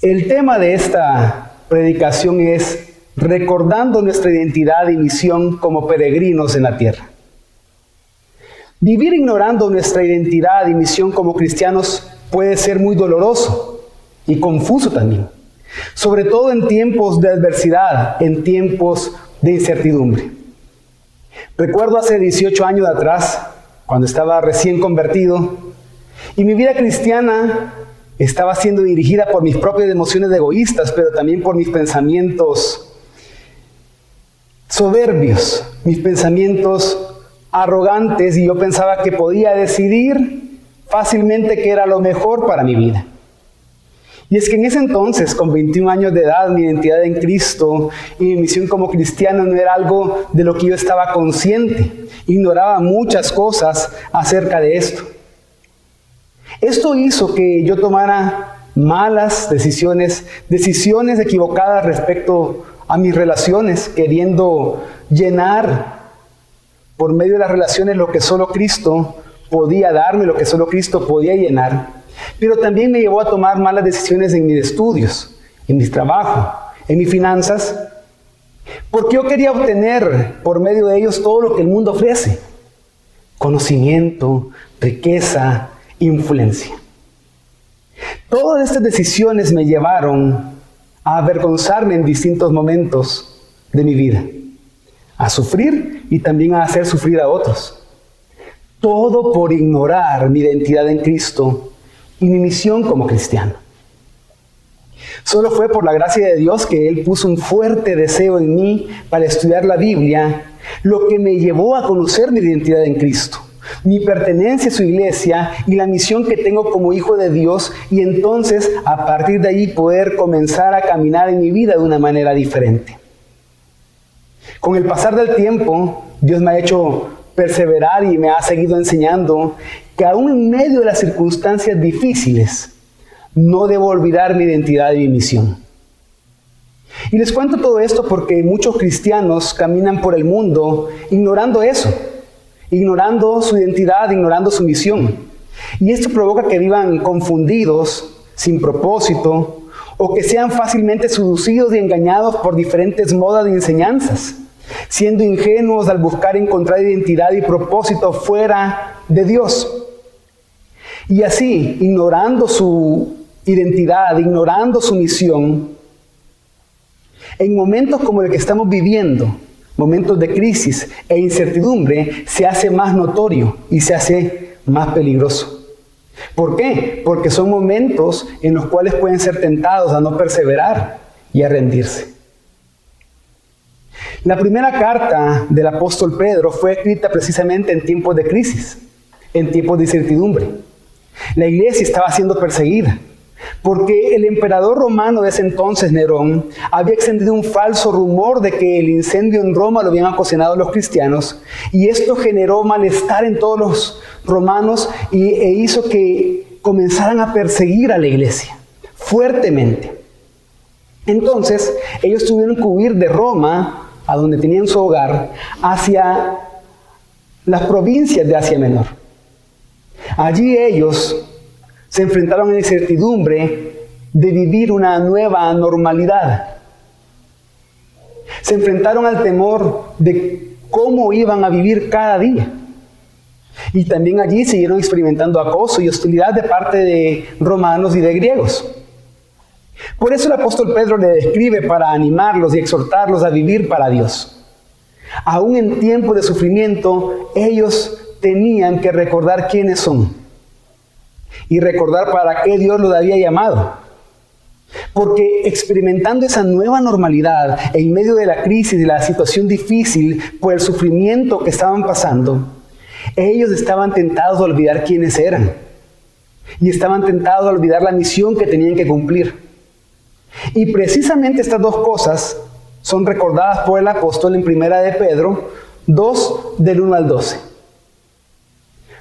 El tema de esta predicación es recordando nuestra identidad y misión como peregrinos en la tierra. Vivir ignorando nuestra identidad y misión como cristianos puede ser muy doloroso y confuso también, sobre todo en tiempos de adversidad, en tiempos de incertidumbre. Recuerdo hace 18 años atrás, cuando estaba recién convertido, y mi vida cristiana estaba siendo dirigida por mis propias emociones egoístas, pero también por mis pensamientos soberbios, mis pensamientos arrogantes, y yo pensaba que podía decidir fácilmente qué era lo mejor para mi vida. Y es que en ese entonces, con 21 años de edad, mi identidad en Cristo y mi misión como cristiano no era algo de lo que yo estaba consciente. Ignoraba muchas cosas acerca de esto. Esto hizo que yo tomara malas decisiones, decisiones equivocadas respecto a mis relaciones, queriendo llenar por medio de las relaciones lo que solo Cristo podía darme, lo que solo Cristo podía llenar. Pero también me llevó a tomar malas decisiones en mis estudios, en mi trabajo, en mis finanzas, porque yo quería obtener por medio de ellos todo lo que el mundo ofrece. Conocimiento, riqueza, influencia. Todas estas decisiones me llevaron a avergonzarme en distintos momentos de mi vida, a sufrir y también a hacer sufrir a otros. Todo por ignorar mi identidad en Cristo y mi misión como cristiano. Solo fue por la gracia de Dios que Él puso un fuerte deseo en mí para estudiar la Biblia, lo que me llevó a conocer mi identidad en Cristo mi pertenencia a su iglesia y la misión que tengo como hijo de Dios y entonces a partir de ahí poder comenzar a caminar en mi vida de una manera diferente. Con el pasar del tiempo, Dios me ha hecho perseverar y me ha seguido enseñando que aún en medio de las circunstancias difíciles, no debo olvidar mi identidad y mi misión. Y les cuento todo esto porque muchos cristianos caminan por el mundo ignorando eso ignorando su identidad, ignorando su misión. Y esto provoca que vivan confundidos, sin propósito, o que sean fácilmente seducidos y engañados por diferentes modas de enseñanzas, siendo ingenuos al buscar encontrar identidad y propósito fuera de Dios. Y así, ignorando su identidad, ignorando su misión, en momentos como el que estamos viviendo, momentos de crisis e incertidumbre, se hace más notorio y se hace más peligroso. ¿Por qué? Porque son momentos en los cuales pueden ser tentados a no perseverar y a rendirse. La primera carta del apóstol Pedro fue escrita precisamente en tiempos de crisis, en tiempos de incertidumbre. La iglesia estaba siendo perseguida. Porque el emperador romano de ese entonces, Nerón, había extendido un falso rumor de que el incendio en Roma lo habían ocasionado los cristianos, y esto generó malestar en todos los romanos y, e hizo que comenzaran a perseguir a la iglesia fuertemente. Entonces, ellos tuvieron que huir de Roma, a donde tenían su hogar, hacia las provincias de Asia Menor. Allí ellos se enfrentaron a la incertidumbre de vivir una nueva normalidad. Se enfrentaron al temor de cómo iban a vivir cada día. Y también allí siguieron experimentando acoso y hostilidad de parte de romanos y de griegos. Por eso el apóstol Pedro le describe para animarlos y exhortarlos a vivir para Dios. Aún en tiempo de sufrimiento, ellos tenían que recordar quiénes son y recordar para qué Dios los había llamado. Porque experimentando esa nueva normalidad en medio de la crisis, de la situación difícil, por el sufrimiento que estaban pasando, ellos estaban tentados a olvidar quiénes eran. Y estaban tentados a olvidar la misión que tenían que cumplir. Y precisamente estas dos cosas son recordadas por el apóstol en primera de Pedro 2 del 1 al 12.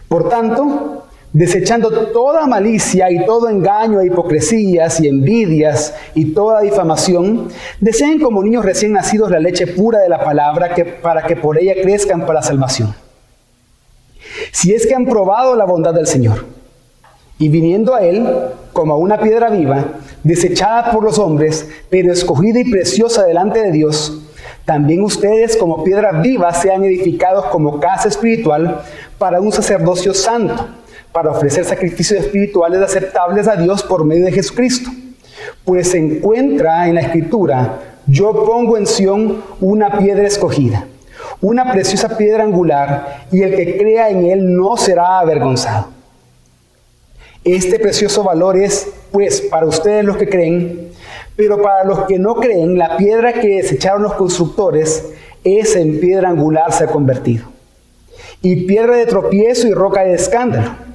Por tanto, desechando toda malicia y todo engaño e hipocresías y envidias y toda difamación, deseen como niños recién nacidos la leche pura de la palabra que, para que por ella crezcan para salvación. Si es que han probado la bondad del Señor y viniendo a Él como a una piedra viva, desechada por los hombres, pero escogida y preciosa delante de Dios, también ustedes como piedras vivas sean edificados como casa espiritual para un sacerdocio santo, para ofrecer sacrificios espirituales aceptables a Dios por medio de Jesucristo. Pues se encuentra en la escritura, yo pongo en Sión una piedra escogida, una preciosa piedra angular, y el que crea en él no será avergonzado. Este precioso valor es, pues, para ustedes los que creen, pero para los que no creen, la piedra que desecharon los constructores es en piedra angular se ha convertido. Y piedra de tropiezo y roca de escándalo.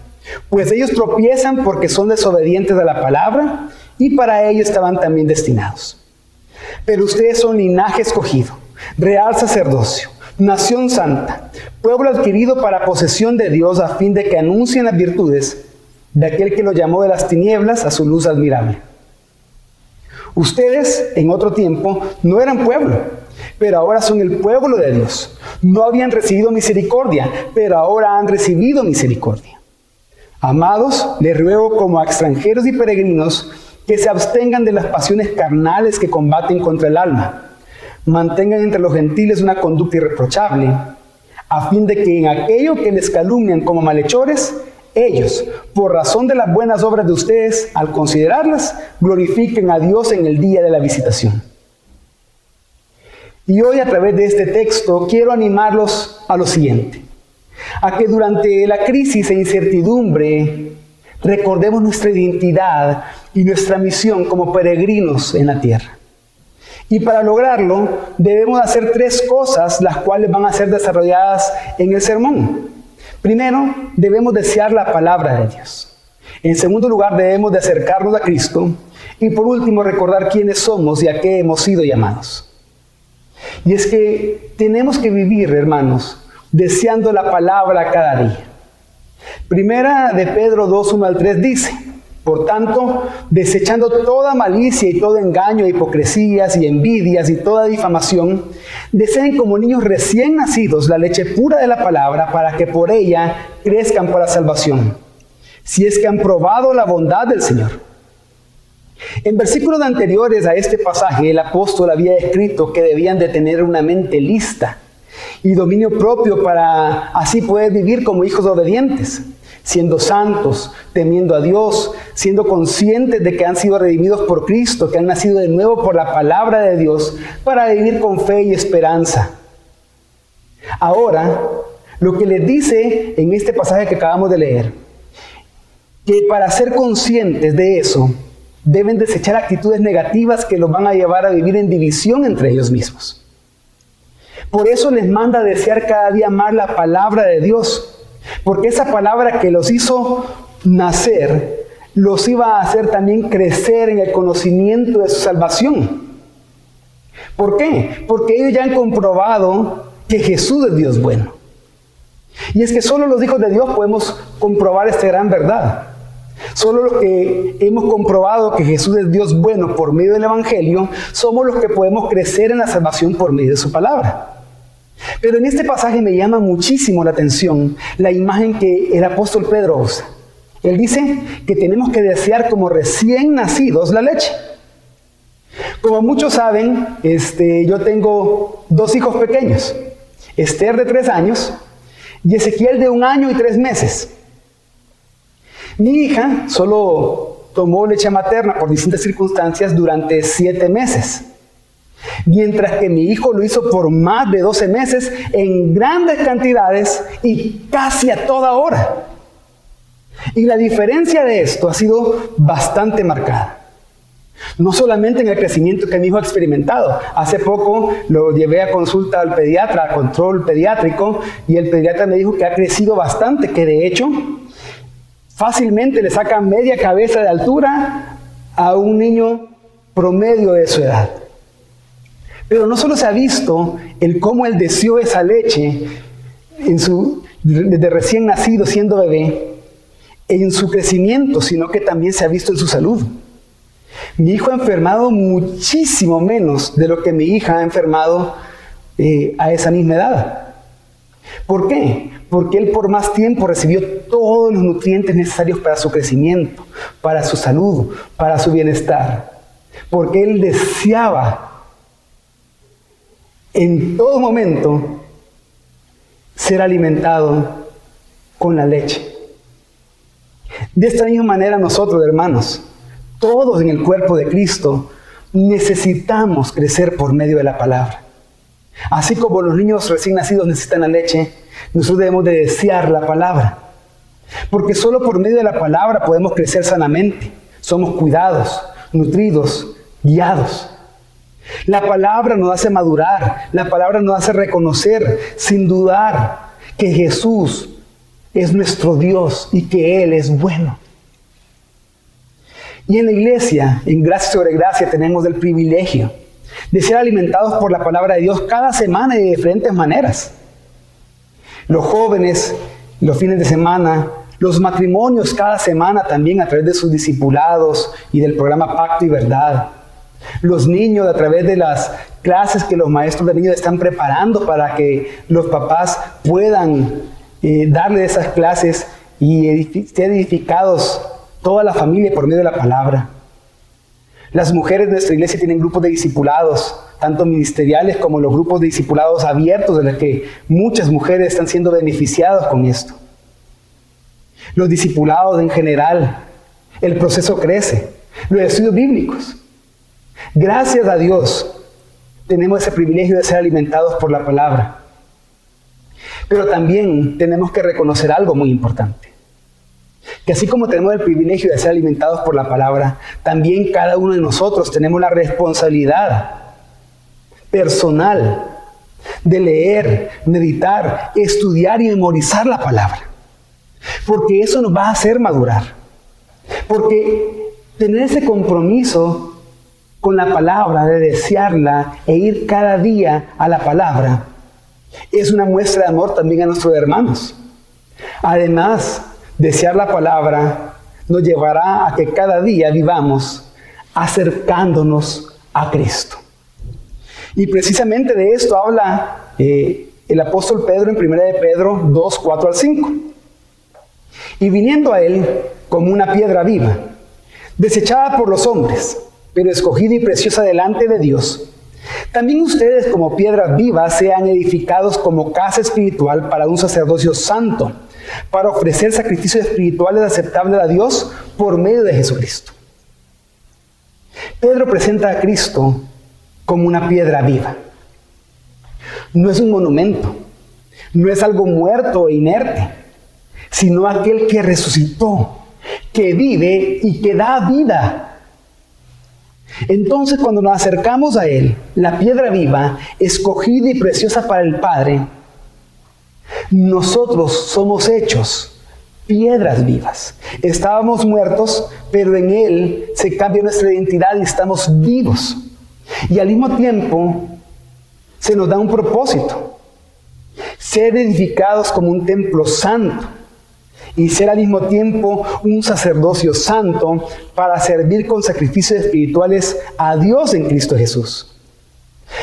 Pues ellos tropiezan porque son desobedientes a la palabra y para ello estaban también destinados. Pero ustedes son linaje escogido, real sacerdocio, nación santa, pueblo adquirido para posesión de Dios a fin de que anuncien las virtudes de aquel que lo llamó de las tinieblas a su luz admirable. Ustedes en otro tiempo no eran pueblo, pero ahora son el pueblo de Dios. No habían recibido misericordia, pero ahora han recibido misericordia. Amados, les ruego como a extranjeros y peregrinos que se abstengan de las pasiones carnales que combaten contra el alma. Mantengan entre los gentiles una conducta irreprochable, a fin de que en aquello que les calumnian como malhechores, ellos, por razón de las buenas obras de ustedes, al considerarlas, glorifiquen a Dios en el día de la visitación. Y hoy a través de este texto quiero animarlos a lo siguiente, a que durante la crisis e incertidumbre recordemos nuestra identidad y nuestra misión como peregrinos en la tierra. Y para lograrlo debemos hacer tres cosas, las cuales van a ser desarrolladas en el sermón. Primero, debemos desear la palabra de Dios. En segundo lugar, debemos de acercarnos a Cristo. Y por último, recordar quiénes somos y a qué hemos sido llamados. Y es que tenemos que vivir, hermanos, deseando la palabra cada día. Primera de Pedro 2, 1 al 3 dice, por tanto, desechando toda malicia y todo engaño, hipocresías y envidias y toda difamación, deseen como niños recién nacidos la leche pura de la palabra para que por ella crezcan para salvación, si es que han probado la bondad del Señor. En versículos anteriores a este pasaje, el apóstol había escrito que debían de tener una mente lista y dominio propio para así poder vivir como hijos obedientes siendo santos, temiendo a Dios, siendo conscientes de que han sido redimidos por Cristo, que han nacido de nuevo por la palabra de Dios, para vivir con fe y esperanza. Ahora, lo que les dice en este pasaje que acabamos de leer, que para ser conscientes de eso, deben desechar actitudes negativas que los van a llevar a vivir en división entre ellos mismos. Por eso les manda a desear cada día más la palabra de Dios, porque esa palabra que los hizo nacer, los iba a hacer también crecer en el conocimiento de su salvación. ¿Por qué? Porque ellos ya han comprobado que Jesús es Dios bueno. Y es que solo los hijos de Dios podemos comprobar esta gran verdad. Solo los que hemos comprobado que Jesús es Dios bueno por medio del Evangelio, somos los que podemos crecer en la salvación por medio de su palabra. Pero en este pasaje me llama muchísimo la atención la imagen que el apóstol Pedro usa. Él dice que tenemos que desear como recién nacidos la leche. Como muchos saben, este, yo tengo dos hijos pequeños, Esther de tres años y Ezequiel de un año y tres meses. Mi hija solo tomó leche materna por distintas circunstancias durante siete meses. Mientras que mi hijo lo hizo por más de 12 meses en grandes cantidades y casi a toda hora. Y la diferencia de esto ha sido bastante marcada. No solamente en el crecimiento que mi hijo ha experimentado. Hace poco lo llevé a consulta al pediatra, a control pediátrico, y el pediatra me dijo que ha crecido bastante, que de hecho fácilmente le saca media cabeza de altura a un niño promedio de su edad. Pero no solo se ha visto el cómo él deseó esa leche en su, desde recién nacido siendo bebé, en su crecimiento, sino que también se ha visto en su salud. Mi hijo ha enfermado muchísimo menos de lo que mi hija ha enfermado eh, a esa misma edad. ¿Por qué? Porque él por más tiempo recibió todos los nutrientes necesarios para su crecimiento, para su salud, para su bienestar. Porque él deseaba en todo momento ser alimentado con la leche. De esta misma manera nosotros, hermanos, todos en el cuerpo de Cristo, necesitamos crecer por medio de la palabra. Así como los niños recién nacidos necesitan la leche, nosotros debemos de desear la palabra. Porque solo por medio de la palabra podemos crecer sanamente. Somos cuidados, nutridos, guiados. La palabra nos hace madurar, la palabra nos hace reconocer sin dudar que Jesús es nuestro Dios y que Él es bueno. Y en la iglesia, en gracia sobre gracia, tenemos el privilegio de ser alimentados por la palabra de Dios cada semana y de diferentes maneras. Los jóvenes, los fines de semana, los matrimonios cada semana también a través de sus discipulados y del programa Pacto y Verdad. Los niños a través de las clases que los maestros de niños están preparando para que los papás puedan eh, darle esas clases y ser edificados toda la familia por medio de la palabra. Las mujeres de nuestra iglesia tienen grupos de discipulados, tanto ministeriales como los grupos de discipulados abiertos, de los que muchas mujeres están siendo beneficiadas con esto. Los discipulados en general, el proceso crece. Los estudios bíblicos. Gracias a Dios tenemos ese privilegio de ser alimentados por la palabra. Pero también tenemos que reconocer algo muy importante. Que así como tenemos el privilegio de ser alimentados por la palabra, también cada uno de nosotros tenemos la responsabilidad personal de leer, meditar, estudiar y memorizar la palabra. Porque eso nos va a hacer madurar. Porque tener ese compromiso con la palabra, de desearla e ir cada día a la palabra, es una muestra de amor también a nuestros hermanos. Además, Desear la palabra nos llevará a que cada día vivamos acercándonos a Cristo. Y precisamente de esto habla eh, el apóstol Pedro en 1 de Pedro 2, 4 al 5. Y viniendo a él como una piedra viva, desechada por los hombres, pero escogida y preciosa delante de Dios, también ustedes como piedras vivas sean edificados como casa espiritual para un sacerdocio santo para ofrecer sacrificios espirituales aceptables a Dios por medio de Jesucristo. Pedro presenta a Cristo como una piedra viva. No es un monumento, no es algo muerto e inerte, sino aquel que resucitó, que vive y que da vida. Entonces cuando nos acercamos a Él, la piedra viva, escogida y preciosa para el Padre, nosotros somos hechos piedras vivas. Estábamos muertos, pero en Él se cambia nuestra identidad y estamos vivos. Y al mismo tiempo se nos da un propósito. Ser edificados como un templo santo y ser al mismo tiempo un sacerdocio santo para servir con sacrificios espirituales a Dios en Cristo Jesús.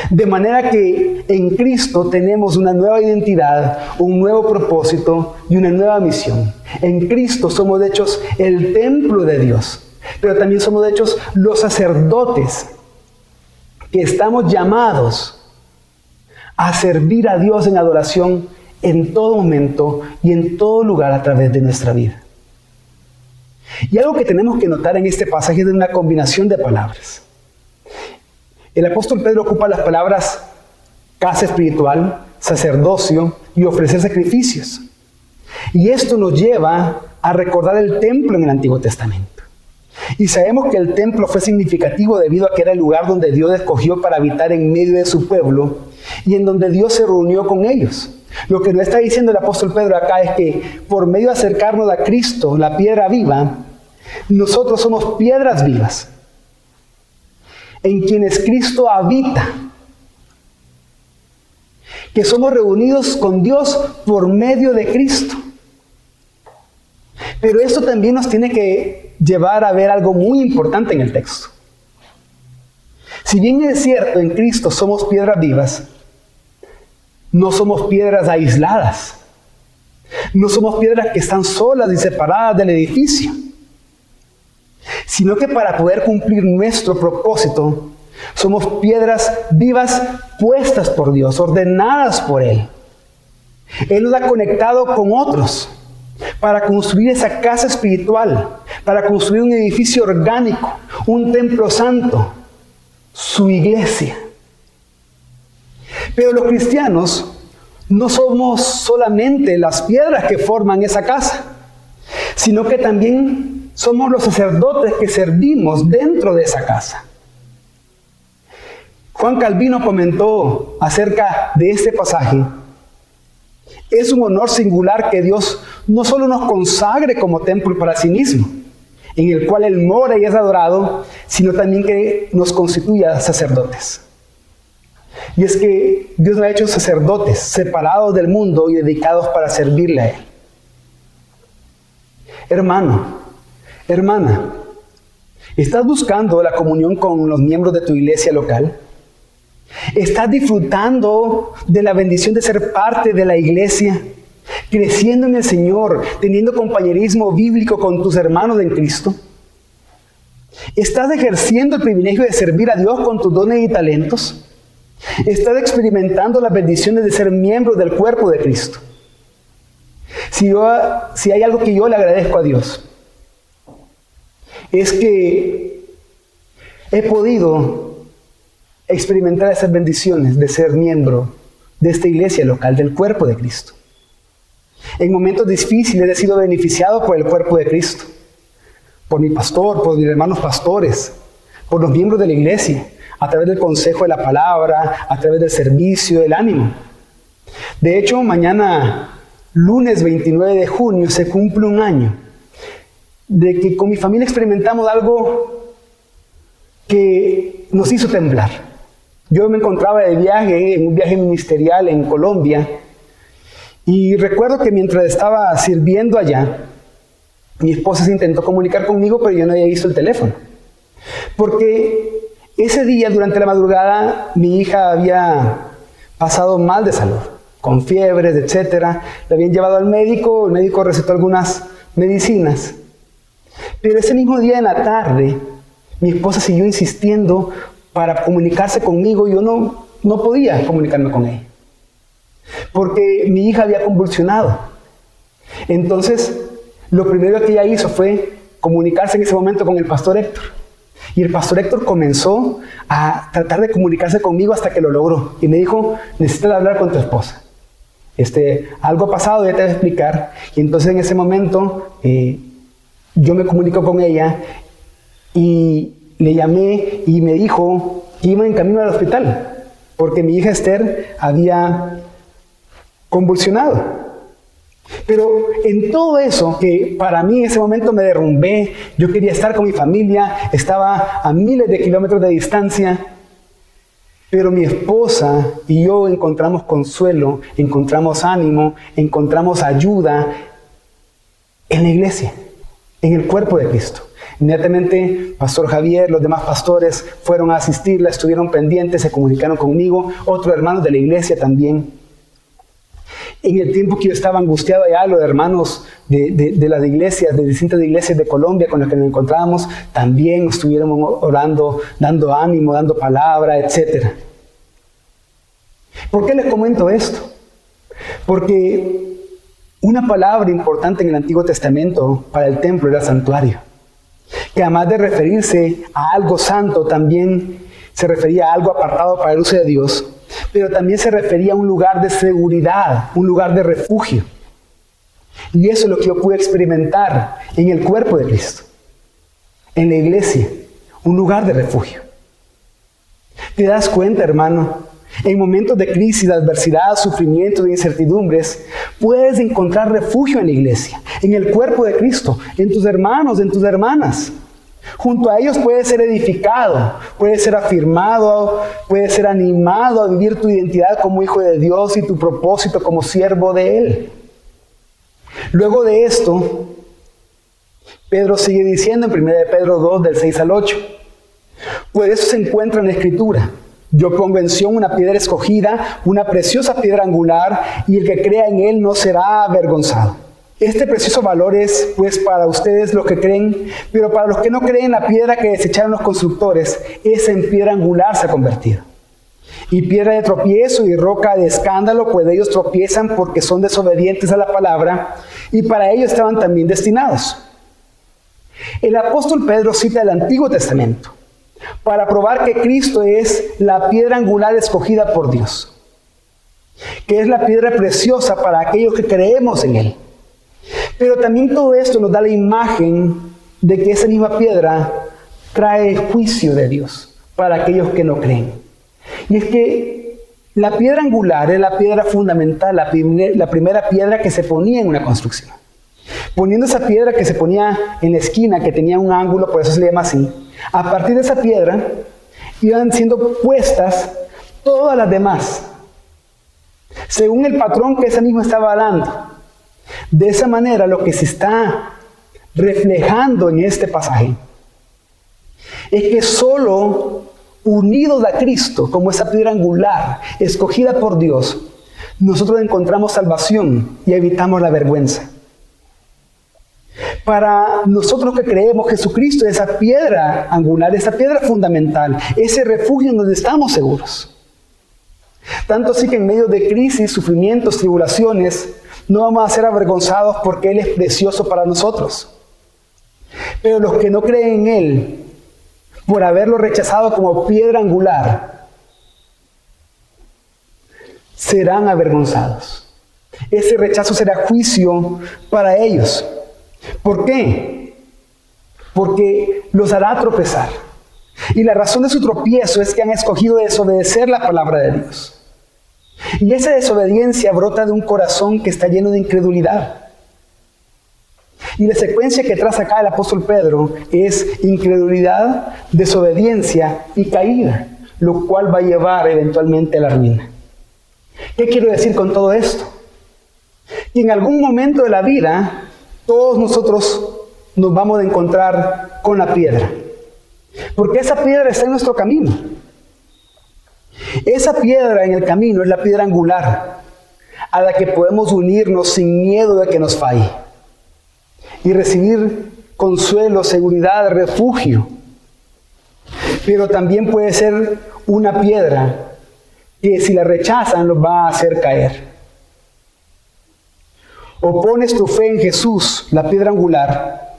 De manera que en Cristo tenemos una nueva identidad, un nuevo propósito y una nueva misión. En Cristo somos de hechos el templo de Dios, pero también somos de hechos los sacerdotes que estamos llamados a servir a Dios en adoración en todo momento y en todo lugar a través de nuestra vida. Y algo que tenemos que notar en este pasaje es una combinación de palabras. El apóstol Pedro ocupa las palabras casa espiritual, sacerdocio y ofrecer sacrificios. Y esto nos lleva a recordar el templo en el Antiguo Testamento. Y sabemos que el templo fue significativo debido a que era el lugar donde Dios escogió para habitar en medio de su pueblo y en donde Dios se reunió con ellos. Lo que nos está diciendo el apóstol Pedro acá es que por medio de acercarnos a Cristo, la piedra viva, nosotros somos piedras vivas en quienes Cristo habita. Que somos reunidos con Dios por medio de Cristo. Pero esto también nos tiene que llevar a ver algo muy importante en el texto. Si bien es cierto, en Cristo somos piedras vivas, no somos piedras aisladas. No somos piedras que están solas y separadas del edificio. Sino que para poder cumplir nuestro propósito, somos piedras vivas puestas por Dios, ordenadas por Él. Él nos ha conectado con otros para construir esa casa espiritual, para construir un edificio orgánico, un templo santo, su iglesia. Pero los cristianos no somos solamente las piedras que forman esa casa, sino que también somos los sacerdotes que servimos dentro de esa casa. Juan Calvino comentó acerca de este pasaje. Es un honor singular que Dios no solo nos consagre como templo para sí mismo, en el cual Él mora y es adorado, sino también que nos constituya sacerdotes. Y es que Dios nos ha hecho sacerdotes, separados del mundo y dedicados para servirle a Él. Hermano, hermana, ¿estás buscando la comunión con los miembros de tu iglesia local? ¿Estás disfrutando de la bendición de ser parte de la iglesia? Creciendo en el Señor, teniendo compañerismo bíblico con tus hermanos en Cristo. ¿Estás ejerciendo el privilegio de servir a Dios con tus dones y talentos? Estás experimentando las bendiciones de ser miembro del cuerpo de Cristo. Si, si hay algo que yo le agradezco a Dios, es que he podido experimentar esas bendiciones de ser miembro de esta iglesia local, del cuerpo de Cristo. En momentos difíciles he sido beneficiado por el cuerpo de Cristo, por mi pastor, por mis hermanos pastores, por los miembros de la iglesia a través del consejo de la palabra, a través del servicio, del ánimo. De hecho, mañana, lunes 29 de junio, se cumple un año de que con mi familia experimentamos algo que nos hizo temblar. Yo me encontraba de viaje, en un viaje ministerial en Colombia, y recuerdo que mientras estaba sirviendo allá, mi esposa se intentó comunicar conmigo, pero yo no había visto el teléfono. Porque ese día, durante la madrugada, mi hija había pasado mal de salud, con fiebres, etc. La habían llevado al médico, el médico recetó algunas medicinas. Pero ese mismo día en la tarde, mi esposa siguió insistiendo para comunicarse conmigo yo no, no podía comunicarme con ella. Porque mi hija había convulsionado. Entonces, lo primero que ella hizo fue comunicarse en ese momento con el pastor Héctor. Y el pastor Héctor comenzó a tratar de comunicarse conmigo hasta que lo logró. Y me dijo, necesitas hablar con tu esposa. Este, algo ha pasado, ya te voy a explicar. Y entonces en ese momento eh, yo me comunico con ella y le llamé y me dijo que iba en camino al hospital porque mi hija Esther había convulsionado. Pero en todo eso, que para mí en ese momento me derrumbé, yo quería estar con mi familia, estaba a miles de kilómetros de distancia, pero mi esposa y yo encontramos consuelo, encontramos ánimo, encontramos ayuda en la iglesia, en el cuerpo de Cristo. Inmediatamente, Pastor Javier, los demás pastores fueron a asistirla, estuvieron pendientes, se comunicaron conmigo, otros hermanos de la iglesia también. En el tiempo que yo estaba angustiado allá, los hermanos de, de, las iglesias, de distintas iglesias de Colombia con las que nos encontrábamos, también estuvieron orando, dando ánimo, dando palabra, etc. ¿Por qué les comento esto? Porque una palabra importante en el Antiguo Testamento para el templo era santuario, que además de referirse a algo santo, también se refería a algo apartado para el uso de Dios pero también se refería a un lugar de seguridad, un lugar de refugio. Y eso es lo que yo pude experimentar en el cuerpo de Cristo, en la iglesia, un lugar de refugio. ¿Te das cuenta, hermano? En momentos de crisis, de adversidad, sufrimiento, de incertidumbres, puedes encontrar refugio en la iglesia, en el cuerpo de Cristo, en tus hermanos, en tus hermanas. Junto a ellos puedes ser edificado, puedes ser afirmado, puedes ser animado a vivir tu identidad como hijo de Dios y tu propósito como siervo de Él. Luego de esto, Pedro sigue diciendo en 1 Pedro 2 del 6 al 8, pues eso se encuentra en la Escritura. Yo pongo en una piedra escogida, una preciosa piedra angular, y el que crea en él no será avergonzado. Este precioso valor es, pues, para ustedes los que creen, pero para los que no creen, la piedra que desecharon los constructores, esa en piedra angular se ha convertido. Y piedra de tropiezo y roca de escándalo, pues ellos tropiezan porque son desobedientes a la palabra, y para ello estaban también destinados. El apóstol Pedro cita el Antiguo Testamento para probar que Cristo es la piedra angular escogida por Dios, que es la piedra preciosa para aquellos que creemos en Él. Pero también todo esto nos da la imagen de que esa misma piedra trae juicio de Dios para aquellos que no creen. Y es que la piedra angular es la piedra fundamental, la, la primera piedra que se ponía en una construcción. Poniendo esa piedra que se ponía en la esquina, que tenía un ángulo, por eso se le llama así, a partir de esa piedra iban siendo puestas todas las demás, según el patrón que esa misma estaba dando. De esa manera, lo que se está reflejando en este pasaje es que solo unidos a Cristo, como esa piedra angular, escogida por Dios, nosotros encontramos salvación y evitamos la vergüenza. Para nosotros que creemos Jesucristo, esa piedra angular, esa piedra fundamental, ese refugio en donde estamos seguros. Tanto así que en medio de crisis, sufrimientos, tribulaciones, no vamos a ser avergonzados porque Él es precioso para nosotros. Pero los que no creen en Él, por haberlo rechazado como piedra angular, serán avergonzados. Ese rechazo será juicio para ellos. ¿Por qué? Porque los hará tropezar. Y la razón de su tropiezo es que han escogido desobedecer la palabra de Dios. Y esa desobediencia brota de un corazón que está lleno de incredulidad. Y la secuencia que traza acá el apóstol Pedro es incredulidad, desobediencia y caída, lo cual va a llevar eventualmente a la ruina. ¿Qué quiero decir con todo esto? Que en algún momento de la vida todos nosotros nos vamos a encontrar con la piedra. Porque esa piedra está en nuestro camino. Esa piedra en el camino es la piedra angular a la que podemos unirnos sin miedo de que nos falle y recibir consuelo, seguridad, refugio. Pero también puede ser una piedra que si la rechazan los va a hacer caer. O pones tu fe en Jesús, la piedra angular,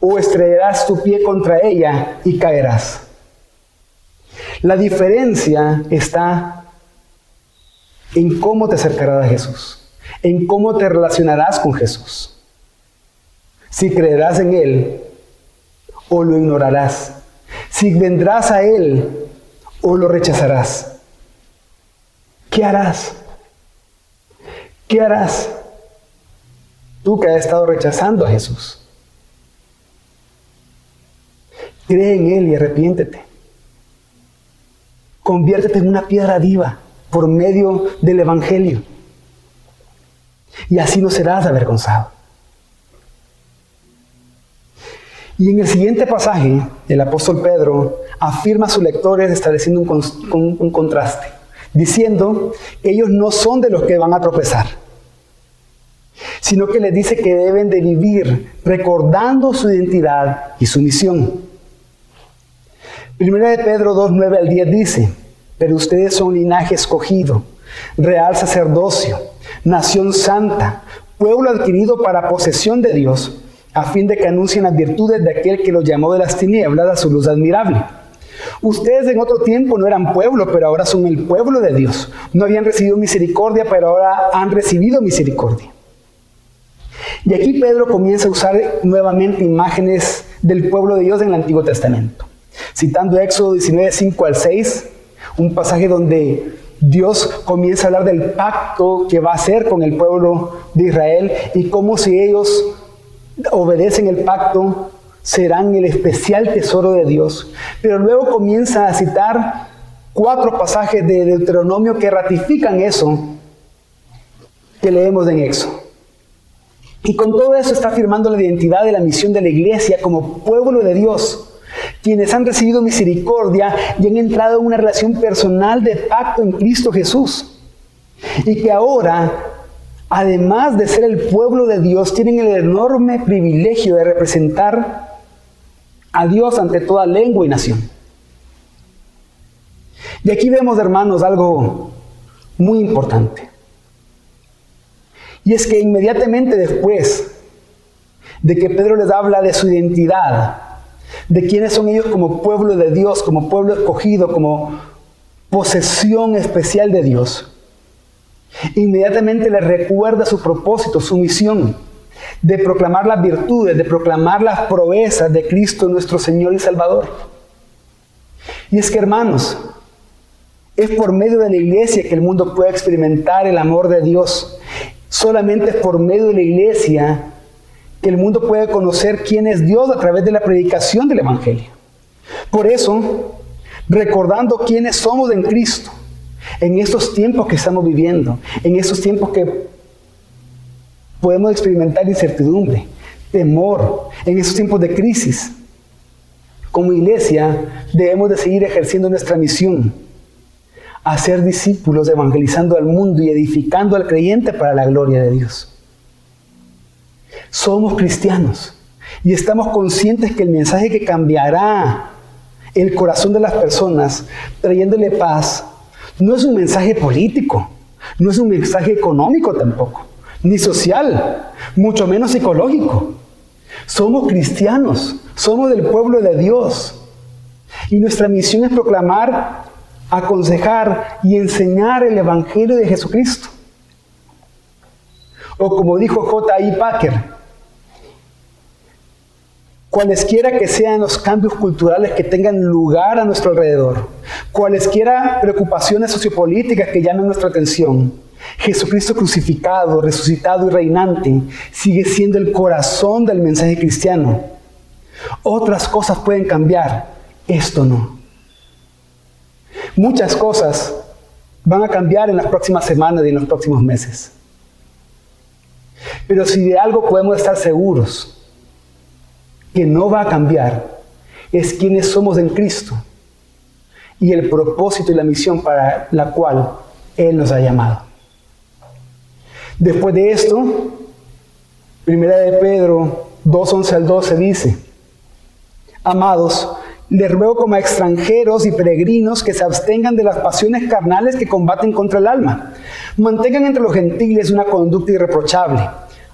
o estrellarás tu pie contra ella y caerás. La diferencia está en cómo te acercarás a Jesús, en cómo te relacionarás con Jesús. Si creerás en Él o lo ignorarás. Si vendrás a Él o lo rechazarás. ¿Qué harás? ¿Qué harás? Tú que has estado rechazando a Jesús. Cree en Él y arrepiéntete. Conviértete en una piedra viva por medio del Evangelio. Y así no serás avergonzado. Y en el siguiente pasaje, el apóstol Pedro afirma a sus lectores estableciendo un, contraste, diciendo que ellos no son de los que van a tropezar, sino que les dice que deben de vivir recordando su identidad y su misión. Primera de Pedro 2, 9 al 10 dice, pero ustedes son linaje escogido, real sacerdocio, nación santa, pueblo adquirido para posesión de Dios, a fin de que anuncien las virtudes de aquel que los llamó de las tinieblas a su luz admirable. Ustedes en otro tiempo no eran pueblo, pero ahora son el pueblo de Dios. No habían recibido misericordia, pero ahora han recibido misericordia. Y aquí Pedro comienza a usar nuevamente imágenes del pueblo de Dios en el Antiguo Testamento citando Éxodo 19, 5 al 6, un pasaje donde Dios comienza a hablar del pacto que va a hacer con el pueblo de Israel y cómo si ellos obedecen el pacto serán el especial tesoro de Dios. Pero luego comienza a citar cuatro pasajes de Deuteronomio que ratifican eso que leemos en Éxodo. Y con todo eso está afirmando la identidad de la misión de la iglesia como pueblo de Dios quienes han recibido misericordia y han entrado en una relación personal de pacto en Cristo Jesús. Y que ahora, además de ser el pueblo de Dios, tienen el enorme privilegio de representar a Dios ante toda lengua y nación. Y aquí vemos, hermanos, algo muy importante. Y es que inmediatamente después de que Pedro les habla de su identidad, de quiénes son ellos como pueblo de Dios, como pueblo escogido, como posesión especial de Dios, inmediatamente les recuerda su propósito, su misión de proclamar las virtudes, de proclamar las proezas de Cristo nuestro Señor y Salvador. Y es que hermanos, es por medio de la iglesia que el mundo puede experimentar el amor de Dios. Solamente es por medio de la iglesia el mundo puede conocer quién es Dios a través de la predicación del Evangelio. Por eso, recordando quiénes somos en Cristo, en estos tiempos que estamos viviendo, en estos tiempos que podemos experimentar incertidumbre, temor, en esos tiempos de crisis, como iglesia debemos de seguir ejerciendo nuestra misión a ser discípulos, evangelizando al mundo y edificando al creyente para la gloria de Dios. Somos cristianos y estamos conscientes que el mensaje que cambiará el corazón de las personas, trayéndole paz, no es un mensaje político, no es un mensaje económico tampoco, ni social, mucho menos psicológico. Somos cristianos, somos del pueblo de Dios. Y nuestra misión es proclamar aconsejar y enseñar el Evangelio de Jesucristo. O como dijo J.I. Packer, cualesquiera que sean los cambios culturales que tengan lugar a nuestro alrededor, cualesquiera preocupaciones sociopolíticas que llamen nuestra atención, Jesucristo crucificado, resucitado y reinante sigue siendo el corazón del mensaje cristiano. Otras cosas pueden cambiar, esto no. Muchas cosas van a cambiar en las próximas semanas y en los próximos meses. Pero si de algo podemos estar seguros que no va a cambiar, es quienes somos en Cristo y el propósito y la misión para la cual Él nos ha llamado. Después de esto, Primera de Pedro 2.11 al 12 dice, Amados, les ruego como a extranjeros y peregrinos que se abstengan de las pasiones carnales que combaten contra el alma. Mantengan entre los gentiles una conducta irreprochable,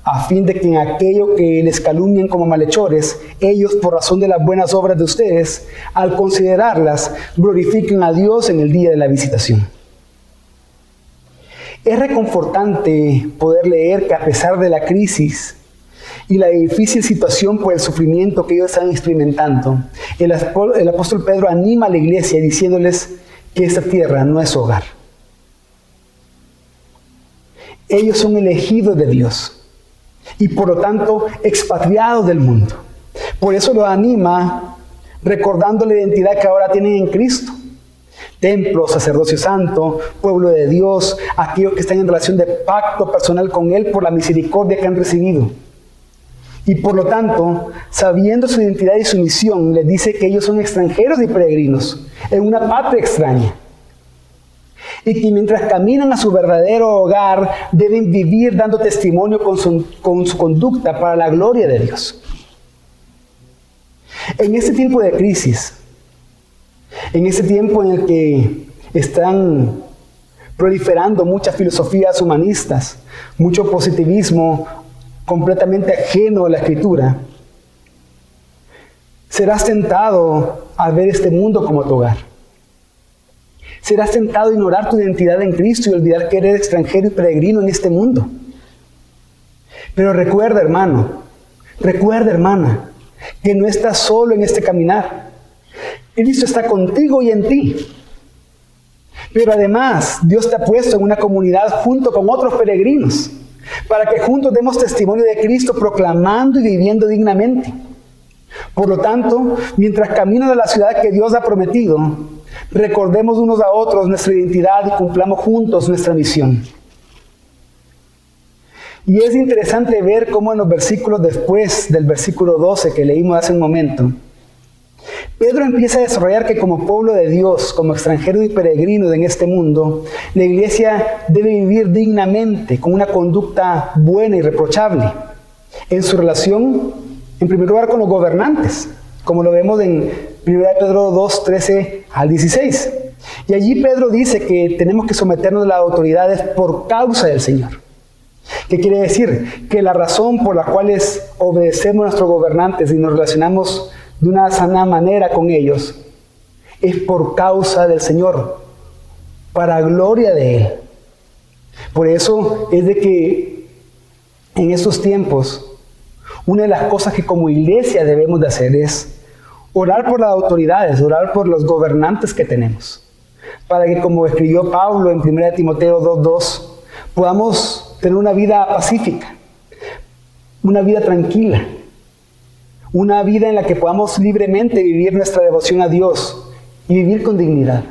a fin de que en aquello que les calumnien como malhechores, ellos, por razón de las buenas obras de ustedes, al considerarlas, glorifiquen a Dios en el día de la visitación. Es reconfortante poder leer que a pesar de la crisis, y la difícil situación por el sufrimiento que ellos están experimentando, el, apóstol Pedro anima a la iglesia diciéndoles que esta tierra no es hogar. Ellos son elegidos de Dios y por lo tanto expatriados del mundo. Por eso lo anima recordando la identidad que ahora tienen en Cristo. Templo, sacerdocio santo, pueblo de Dios, aquellos que están en relación de pacto personal con Él por la misericordia que han recibido. Y por lo tanto, sabiendo su identidad y su misión, les dice que ellos son extranjeros y peregrinos en una patria extraña. Y que mientras caminan a su verdadero hogar, deben vivir dando testimonio con su, con su conducta para la gloria de Dios. En este tiempo de crisis, en este tiempo en el que están proliferando muchas filosofías humanistas, mucho positivismo completamente ajeno a la escritura, serás tentado a ver este mundo como tu hogar. Serás tentado a ignorar tu identidad en Cristo y olvidar que eres extranjero y peregrino en este mundo. Pero recuerda, hermano, recuerda, hermana, que no estás solo en este caminar. Cristo está contigo y en ti. Pero además, Dios te ha puesto en una comunidad junto con otros peregrinos para que juntos demos testimonio de Cristo proclamando y viviendo dignamente. Por lo tanto, mientras camino de la ciudad que Dios ha prometido, recordemos unos a otros nuestra identidad y cumplamos juntos nuestra misión. Y es interesante ver cómo en los versículos después del versículo 12 que leímos hace un momento, Pedro empieza a desarrollar que como pueblo de Dios, como extranjero y peregrino en este mundo, la iglesia debe vivir dignamente, con una conducta buena y reprochable, en su relación, en primer lugar, con los gobernantes, como lo vemos en 1 Pedro 2, 13 al 16. Y allí Pedro dice que tenemos que someternos a las autoridades por causa del Señor. ¿Qué quiere decir? Que la razón por la cual obedecemos a nuestros gobernantes y nos relacionamos de una sana manera con ellos es por causa del Señor, para gloria de Él. Por eso es de que en estos tiempos, una de las cosas que como iglesia debemos de hacer es orar por las autoridades, orar por los gobernantes que tenemos, para que como escribió Pablo en 1 Timoteo 2.2, podamos tener una vida pacífica, una vida tranquila, una vida en la que podamos libremente vivir nuestra devoción a Dios y vivir con dignidad.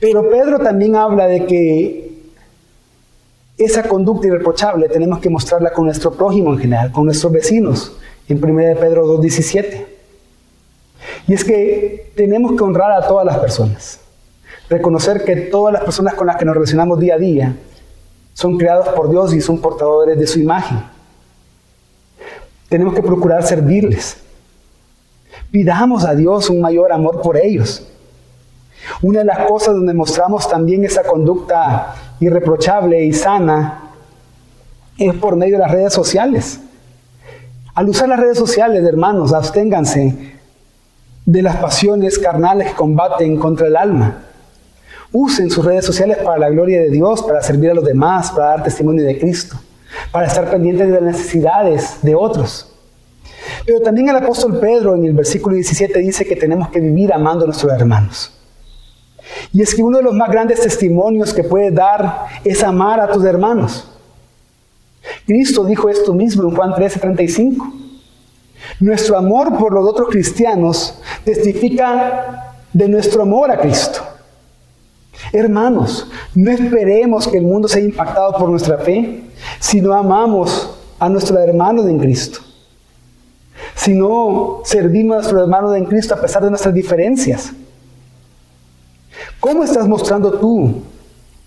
Pero Pedro también habla de que esa conducta irreprochable tenemos que mostrarla con nuestro prójimo en general, con nuestros vecinos, en 1 Pedro 2.17. Y es que tenemos que honrar a todas las personas, reconocer que todas las personas con las que nos relacionamos día a día son creados por Dios y son portadores de su imagen. Tenemos que procurar servirles. Pidamos a Dios un mayor amor por ellos. Una de las cosas donde mostramos también esa conducta irreprochable y sana es por medio de las redes sociales. Al usar las redes sociales, hermanos, absténganse de las pasiones carnales que combaten contra el alma. Usen sus redes sociales para la gloria de Dios, para servir a los demás, para dar testimonio de Cristo para estar pendientes de las necesidades de otros. Pero también el apóstol Pedro en el versículo 17 dice que tenemos que vivir amando a nuestros hermanos. Y es que uno de los más grandes testimonios que puedes dar es amar a tus hermanos. Cristo dijo esto mismo en Juan 13:35. Nuestro amor por los otros cristianos testifica de nuestro amor a Cristo. Hermanos, no esperemos que el mundo sea impactado por nuestra fe, si no amamos a nuestros hermanos en Cristo. Si no servimos a nuestros hermanos en Cristo a pesar de nuestras diferencias. ¿Cómo estás mostrando tú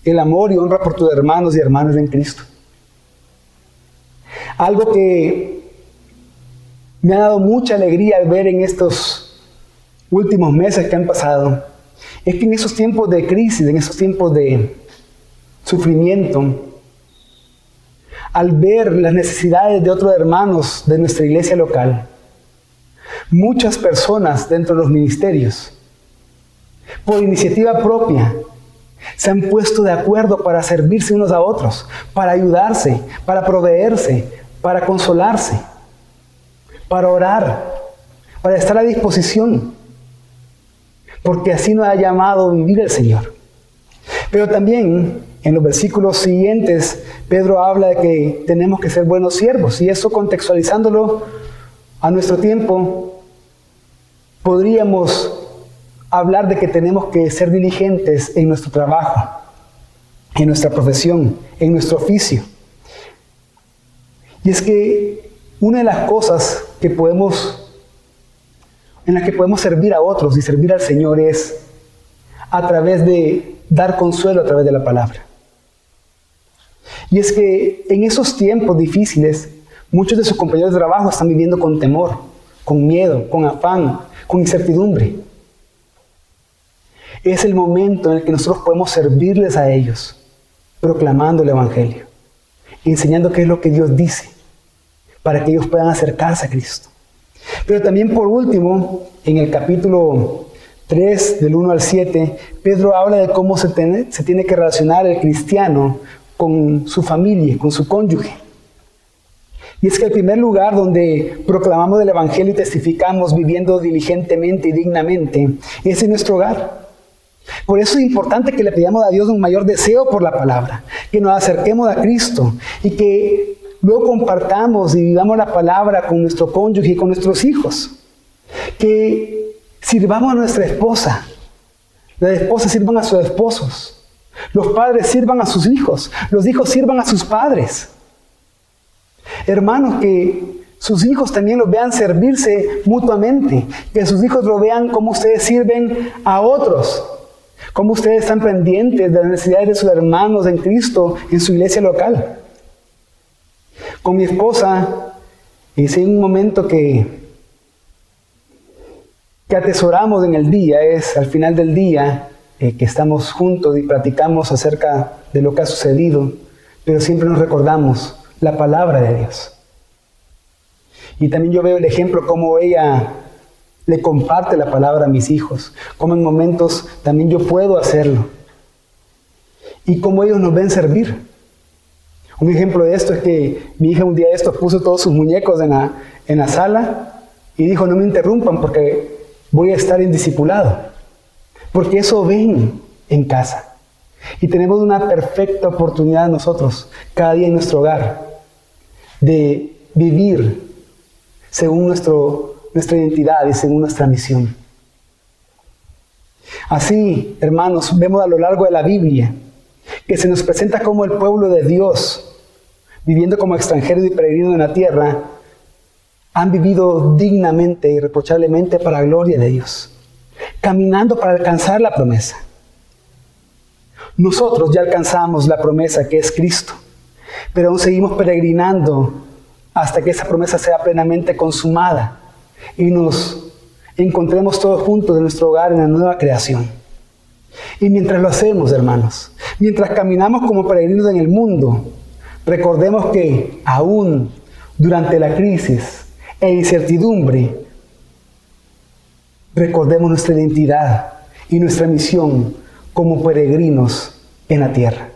el amor y honra por tus hermanos y hermanas en Cristo? Algo que me ha dado mucha alegría al ver en estos últimos meses que han pasado es que en esos tiempos de crisis, en esos tiempos de sufrimiento, al ver las necesidades de otros hermanos de nuestra iglesia local, muchas personas dentro de los ministerios, por iniciativa propia, se han puesto de acuerdo para servirse unos a otros, para ayudarse, para proveerse, para consolarse, para orar, para estar a disposición porque así nos ha llamado a vivir el Señor. Pero también en los versículos siguientes, Pedro habla de que tenemos que ser buenos siervos, y eso contextualizándolo a nuestro tiempo, podríamos hablar de que tenemos que ser diligentes en nuestro trabajo, en nuestra profesión, en nuestro oficio. Y es que una de las cosas que podemos en la que podemos servir a otros y servir al Señor es a través de dar consuelo a través de la palabra. Y es que en esos tiempos difíciles, muchos de sus compañeros de trabajo están viviendo con temor, con miedo, con afán, con incertidumbre. Es el momento en el que nosotros podemos servirles a ellos, proclamando el Evangelio, enseñando qué es lo que Dios dice, para que ellos puedan acercarse a Cristo. Pero también por último, en el capítulo 3, del 1 al 7, Pedro habla de cómo se tiene, que relacionar el cristiano con su familia, con su cónyuge. Y es que el primer lugar donde proclamamos el Evangelio y testificamos viviendo diligentemente y dignamente es en nuestro hogar. Por eso es importante que le pidamos a Dios un mayor deseo por la palabra, que nos acerquemos a Cristo y que Luego compartamos y vivamos la palabra con nuestro cónyuge y con nuestros hijos. Que sirvamos a nuestra esposa. Las esposas sirvan a sus esposos. Los padres sirvan a sus hijos. Los hijos sirvan a sus padres. Hermanos, que sus hijos también los vean servirse mutuamente, que sus hijos lo vean como ustedes sirven a otros, como ustedes están pendientes de las necesidades de sus hermanos en Cristo en su iglesia local. Con mi esposa hice un momento que, que atesoramos en el día, es al final del día eh, que estamos juntos y platicamos acerca de lo que ha sucedido, pero siempre nos recordamos la palabra de Dios. Y también yo veo el ejemplo como ella le comparte la palabra a mis hijos, como en momentos también yo puedo hacerlo. Y como ellos nos ven servir. Un ejemplo de esto es que mi hija un día de esto puso todos sus muñecos en la, en la sala y dijo, no me interrumpan porque voy a estar indiscipulado. Porque eso ven en casa. Y tenemos una perfecta oportunidad nosotros, cada día en nuestro hogar, de vivir según nuestro, nuestra identidad y según nuestra misión. Así, hermanos, vemos a lo largo de la Biblia que se nos presenta como el pueblo de Dios, viviendo como extranjeros y peregrinos en la tierra, han vivido dignamente y reprochablemente para la gloria de Dios, caminando para alcanzar la promesa. Nosotros ya alcanzamos la promesa que es Cristo, pero aún seguimos peregrinando hasta que esa promesa sea plenamente consumada y nos encontremos todos juntos en nuestro hogar en la nueva creación. Y mientras lo hacemos, hermanos, mientras caminamos como peregrinos en el mundo, recordemos que aún durante la crisis e incertidumbre, recordemos nuestra identidad y nuestra misión como peregrinos en la tierra.